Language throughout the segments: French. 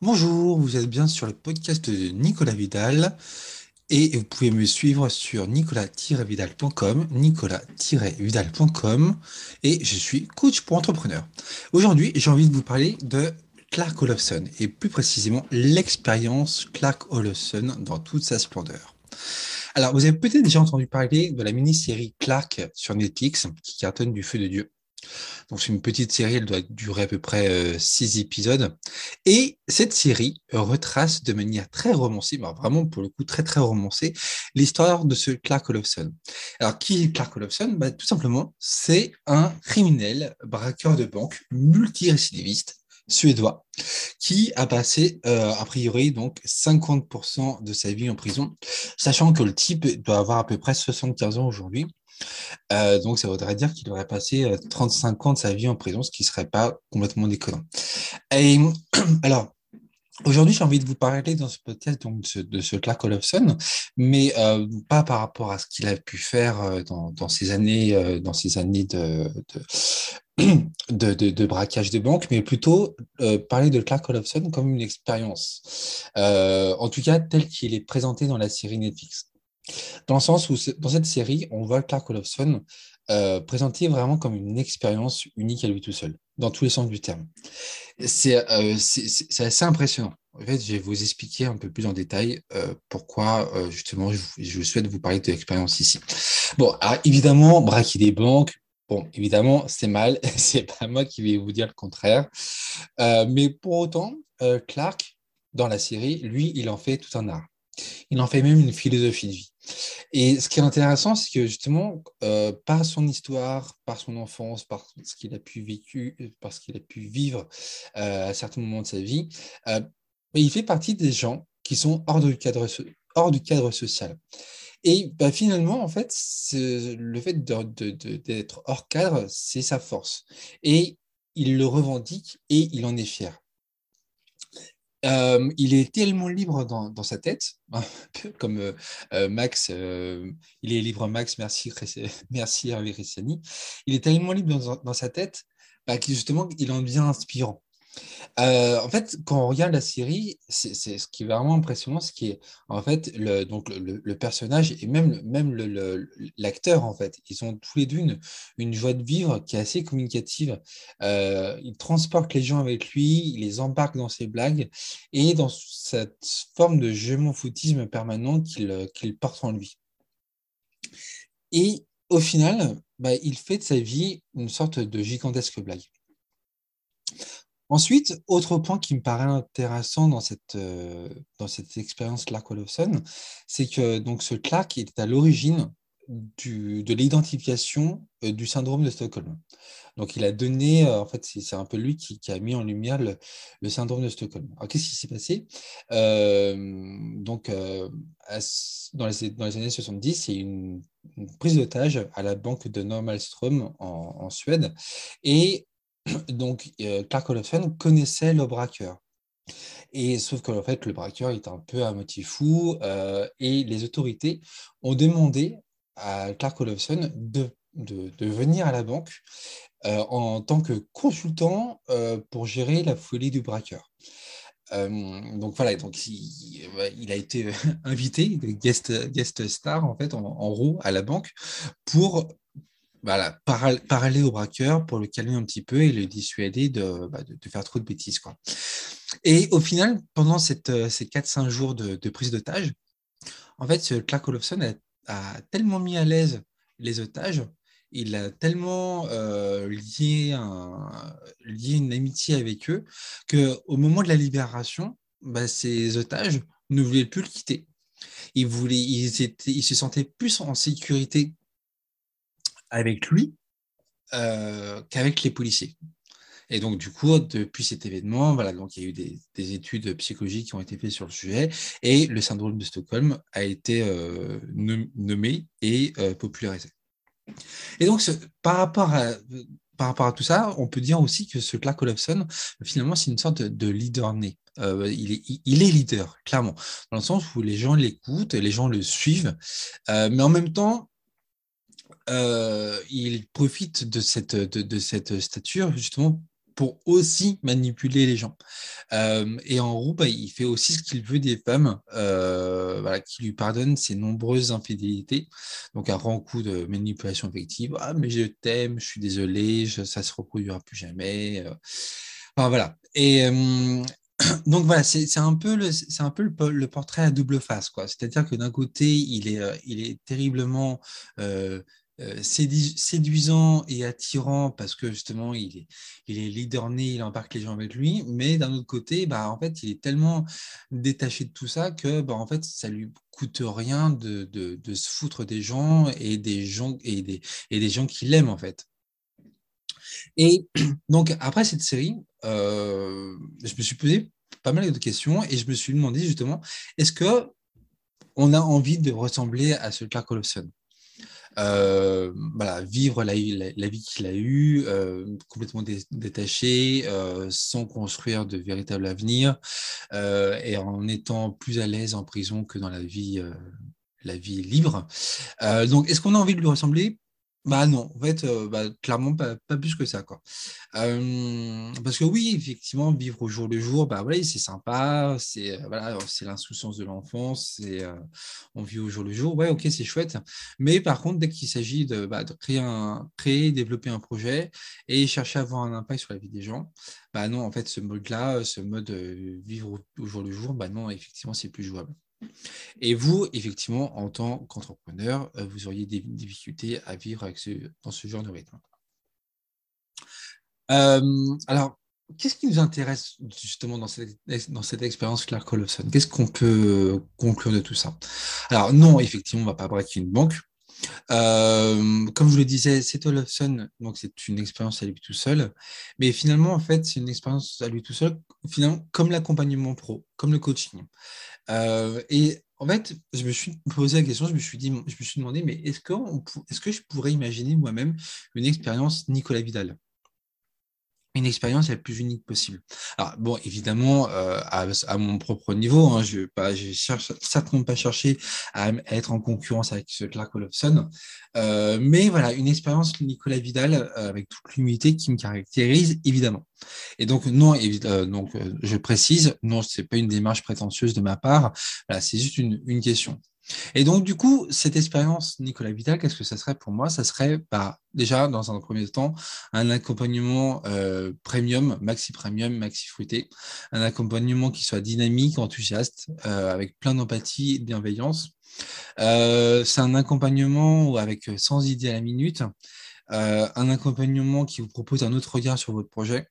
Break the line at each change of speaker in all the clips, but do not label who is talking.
Bonjour, vous êtes bien sur le podcast de Nicolas Vidal et vous pouvez me suivre sur nicolas-vidal.com, nicolas-vidal.com et je suis coach pour entrepreneurs. Aujourd'hui, j'ai envie de vous parler de Clark Olofsson et plus précisément l'expérience Clark Olofsson dans toute sa splendeur. Alors, vous avez peut-être déjà entendu parler de la mini-série Clark sur Netflix qui cartonne du feu de Dieu. Donc c'est une petite série, elle doit durer à peu près euh, six épisodes. Et cette série retrace de manière très romancée, bah, vraiment pour le coup très très romancée, l'histoire de ce Clark Olofsson. Alors qui est Clark Olofsson? Bah, Tout simplement, c'est un criminel, braqueur de banque, multirécidiviste suédois qui a passé euh, a priori donc 50% de sa vie en prison, sachant que le type doit avoir à peu près 75 ans aujourd'hui. Euh, donc, ça voudrait dire qu'il aurait passé 35 euh, ans de sa vie en prison, ce qui ne serait pas complètement déconnant. Alors, Aujourd'hui, j'ai envie de vous parler dans ce podcast de ce Clark Olofsson, mais euh, pas par rapport à ce qu'il a pu faire dans, dans ces années, dans ces années de, braquage de banque, mais plutôt parler de Clark Olofsson comme une expérience, en tout cas tel qu'il est présenté dans la série Netflix. Dans le sens où, dans cette série, on voit Clark Olofsson euh, présenté vraiment comme une expérience unique à lui tout seul, dans tous les sens du terme. C'est euh, assez impressionnant. En fait, je vais vous expliquer un peu plus en détail euh, pourquoi, euh, justement, je, souhaite vous parler de l'expérience ici. Bon, alors, évidemment, braquer des banques, Bon, évidemment, c'est mal. c'est pas moi qui vais vous dire le contraire. Mais pour autant, Clark, dans la série, lui, il en fait tout un art. Il en fait même une philosophie de vie. Et ce qui est intéressant, c'est que justement, euh, par son histoire, par son enfance, par ce qu'il a pu qu'il a pu vivre euh, à certains moments de sa vie, euh, il fait partie des gens qui sont hors du cadre, hors du cadre social. Et bah, finalement, en fait, le fait d'être hors cadre, c'est sa force. Et il le revendique et il en est fier. Euh, il est tellement libre dans, sa tête, comme euh, euh, Max, il est libre Max, merci, merci Hervé Rissani. Il est tellement libre dans, dans sa tête bah, qu'il justement il en devient inspirant. Euh, en fait, quand on regarde la série, c'est ce qui est vraiment impressionnant, ce qui est en fait le, donc le, personnage et même, même l'acteur, en fait, ils ont tous les deux une, une, joie de vivre qui est assez communicative. Euh, il transporte les gens avec lui, il les embarque dans ses blagues et dans cette forme de je m'en foutisme permanent qu'il qu'il porte en lui. Et au final, bah, il fait de sa vie une sorte de gigantesque blague. Ensuite, autre point qui me paraît intéressant dans cette, euh, dans cette expérience Clark Olofsson, c'est que donc, ce Clark est à l'origine de l'identification euh, du syndrome de Stockholm. Donc, il a donné, euh, en fait, c'est un peu lui qui, a mis en lumière le, syndrome de Stockholm. Alors, qu'est-ce qui s'est passé? Donc, dans, les, années 70, il y a une, une prise d'otage à la banque de Normalström en, en Suède. Et donc, euh, Clark Olofsson connaissait le braqueur. Et sauf qu'en fait, le braqueur est un peu à moitié fou euh, et les autorités ont demandé à Clark Olofsson de, de, venir à la banque euh, en tant que consultant pour gérer la folie du braqueur. Donc voilà, donc il, a été invité, guest, guest star en fait en, en roue à la banque pour voilà, parler au braqueur pour le calmer un petit peu et le dissuader de, bah, de, faire trop de bêtises. Quoi. Et au final, pendant euh, ces 4-5 jours de, prise d'otage, en fait, Clark Olofsson a, tellement mis à l'aise les otages, il a tellement euh, lié, lié une amitié avec eux, qu'au moment de la libération, bah, ces otages ne voulaient plus le quitter. Ils, voulaient, ils, étaient, ils se sentaient plus en sécurité avec lui euh, qu'avec les policiers. Et donc, du coup, depuis cet événement, voilà, donc il y a eu des, des, études psychologiques qui ont été faites sur le sujet et le syndrome de Stockholm a été euh, nommé et euh, popularisé. Et donc, par, rapport à, par rapport à tout ça, on peut dire aussi que ce Clark Olofsson, finalement, c'est une sorte de leader né. Il, est, il, est, leader, clairement, dans le sens où les gens l'écoutent, les gens le suivent, mais en même temps, euh, il profite de cette, de, cette stature justement pour aussi manipuler les gens. Euh, et en gros, bah, il fait aussi ce qu'il veut des femmes, euh, qui lui pardonnent ses nombreuses infidélités. Donc, un grand coup de manipulation affective. Ah, mais je t'aime, je suis désolé, ça ça se reproduira plus jamais. Voilà. Et donc voilà, c'est un peu le, un peu le, portrait à double face. C'est-à-dire que d'un côté, il est, il est terriblement séduisant et attirant parce que justement il est, il est leader né, il embarque les gens avec lui, mais d'un autre côté, bah, en fait, il est tellement détaché de tout ça que bah, en fait, ça lui coûte rien de, de, de se foutre des gens et des gens et des, et des gens qui l'aiment en fait. Et donc après cette série, euh, je me suis posé pas mal de questions et je me suis demandé justement, est-ce que on a envie de ressembler à ce Clark Olofsson? Euh, voilà, vivre la, vie qu'il a eue, euh, complètement détaché, euh, sans construire de véritable avenir, et en étant plus à l'aise en prison que dans la vie, la vie libre. donc, est-ce qu'on a envie de lui ressembler? Bah non, en fait, bah, clairement pas, plus que ça, quoi. parce que oui, effectivement, vivre au jour le jour, bah ouais, c'est sympa, c'est voilà, l'insouciance de l'enfance, on vit au jour le jour, ouais, ok, c'est chouette. Mais par contre, dès qu'il s'agit de, bah, de créer un, créer, développer un projet et chercher à avoir un impact sur la vie des gens, bah non, en fait, ce mode-là, ce mode vivre au jour le jour, bah non, effectivement, c'est plus jouable. Et vous, effectivement, en tant qu'entrepreneur, euh, vous auriez des difficultés à vivre avec ce, dans ce genre de rythme. Euh, alors, qu'est-ce qui nous intéresse justement dans cette, expérience Clark Collison Qu'est-ce qu'on peut conclure de tout ça? Alors, non, effectivement, on ne va pas braquer une banque. Euh, comme je le disais, c'est Olofsson, donc c'est une expérience à lui tout seul. Mais finalement, en fait, c'est une expérience à lui tout seul, finalement, comme l'accompagnement pro, comme le coaching. Euh, et en fait, je me suis posé la question, je me suis dit, je me suis demandé, mais est-ce que, est-ce que je pourrais imaginer moi-même une expérience Nicolas Vidal? Une expérience la plus unique possible. Alors bon, évidemment, euh, à, mon propre niveau, hein, je ne cherche certainement pas chercher à, être en concurrence avec ce Clark Olofsson, euh, mais voilà, une expérience Nicolas Vidal euh, avec toute l'humilité qui me caractérise évidemment. Et donc non, donc je précise, non, c'est pas une démarche prétentieuse de ma part, c'est juste une question. Et donc, du coup, cette expérience Nicolas Vital, qu'est-ce que ça serait pour moi? Ça serait bah, déjà, dans un premier temps, un accompagnement euh, premium, maxi premium, maxi fruité, un accompagnement qui soit dynamique, enthousiaste, euh, avec plein d'empathie et de bienveillance. Euh, c'est un accompagnement avec 100 idées à la minute, un accompagnement qui vous propose un autre regard sur votre projet,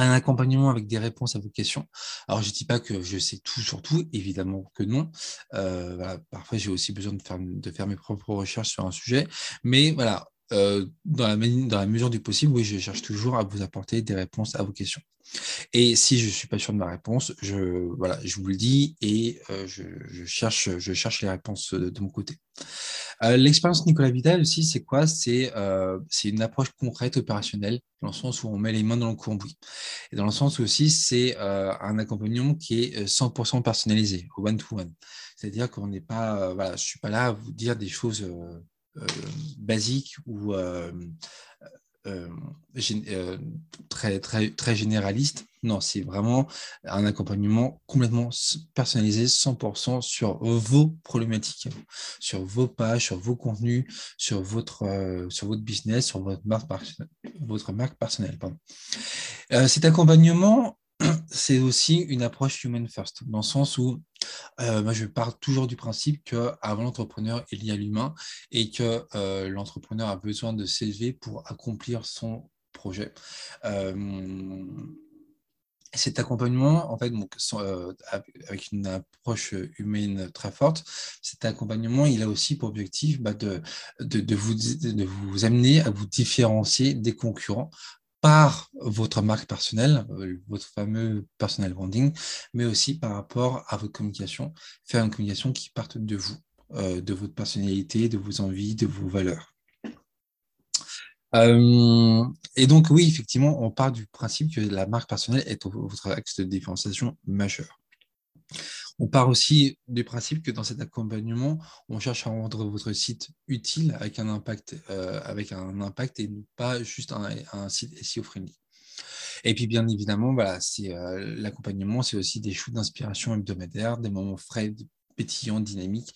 un accompagnement avec des réponses à vos questions. Alors, je ne dis pas que je sais tout sur tout, évidemment que non. Euh, parfois, j'ai aussi besoin de faire, de faire mes propres recherches sur un sujet. Mais voilà, euh, dans, la, mesure du possible, oui, je cherche toujours à vous apporter des réponses à vos questions. Et si je ne suis pas sûr de ma réponse, je, voilà, je vous le dis et euh, je, cherche, je cherche les réponses de, mon côté. Euh, L'expérience Nicolas Vidal aussi, c'est quoi? C'est euh, une approche concrète, opérationnelle, dans le sens où on met les mains dans le cambouis. Et dans le sens aussi, c'est un accompagnement qui est 100% personnalisé, one-to-one. C'est-à-dire qu'on n'est pas, voilà, je ne suis pas là à vous dire des choses basique ou euh, euh, très, très, très généraliste. Non, c'est vraiment un accompagnement complètement personnalisé, 100% sur vos problématiques, sur vos pages, sur vos contenus, sur votre, sur votre business, sur votre marque personnelle. cet accompagnement, c'est aussi une approche human first, dans le sens où euh, moi, je pars toujours du principe qu'avant l'entrepreneur, il y a l'humain et que euh, l'entrepreneur a besoin de s'élever pour accomplir son projet. Euh, cet accompagnement, en fait, avec une approche humaine très forte, cet accompagnement, il a aussi pour objectif bah, de, de, vous, de vous amener à vous différencier des concurrents par votre marque personnelle, euh, votre fameux personal branding, mais aussi par rapport à votre communication, faire une communication qui parte de vous, euh, de votre personnalité, de vos envies, de vos valeurs. Euh, et donc, oui, effectivement, on part du principe que la marque personnelle est votre axe de différenciation majeur. On part aussi du principe que dans cet accompagnement, on cherche à rendre votre site utile avec un impact, euh, avec et pas juste un, site SEO friendly. Et puis, bien évidemment, voilà, c'est l'accompagnement, c'est aussi des shoots d'inspiration hebdomadaires, des moments frais, pétillants, dynamiques,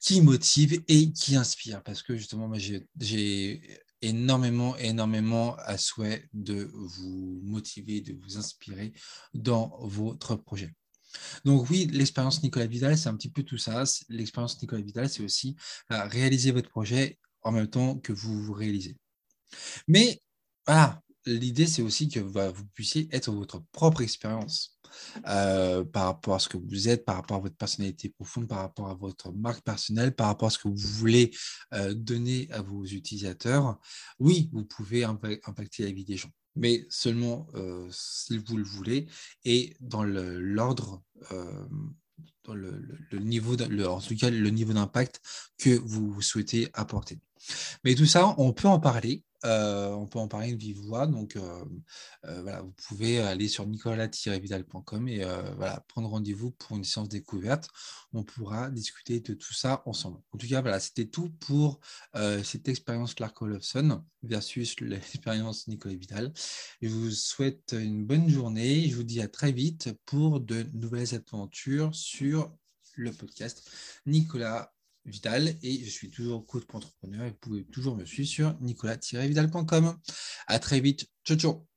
qui motivent et qui inspirent. Parce que justement, j'ai énormément, énormément à souhait de vous motiver, de vous inspirer dans votre projet. Donc oui, l'expérience Nicolas Vidal, c'est un petit peu tout ça. L'expérience Nicolas Vidal, c'est aussi réaliser votre projet en même temps que vous vous réalisez. Mais voilà, l'idée, c'est aussi que vous puissiez être votre propre expérience euh, par rapport à ce que vous êtes, par rapport à votre personnalité profonde, par rapport à votre marque personnelle, par rapport à ce que vous voulez euh, donner à vos utilisateurs. Oui, vous pouvez impacter la vie des gens, mais seulement si vous le voulez et dans l'ordre dans le, en tout cas le niveau d'impact que vous souhaitez apporter. Mais tout ça, on peut en parler euh, on peut en parler de vive voix. Donc, euh, euh, voilà, vous pouvez aller sur nicolas-vidal.com et voilà, prendre rendez-vous pour une séance découverte. On pourra discuter de tout ça ensemble. En tout cas, voilà, c'était tout pour cette expérience Clark Olofsson versus l'expérience Nicolas Vidal. Je vous souhaite une bonne journée. Je vous dis à très vite pour de nouvelles aventures sur le podcast Nicolas Vidal et je suis toujours coach entrepreneur et vous pouvez toujours me suivre sur nicolas-vidal.com. À très vite. Ciao, ciao.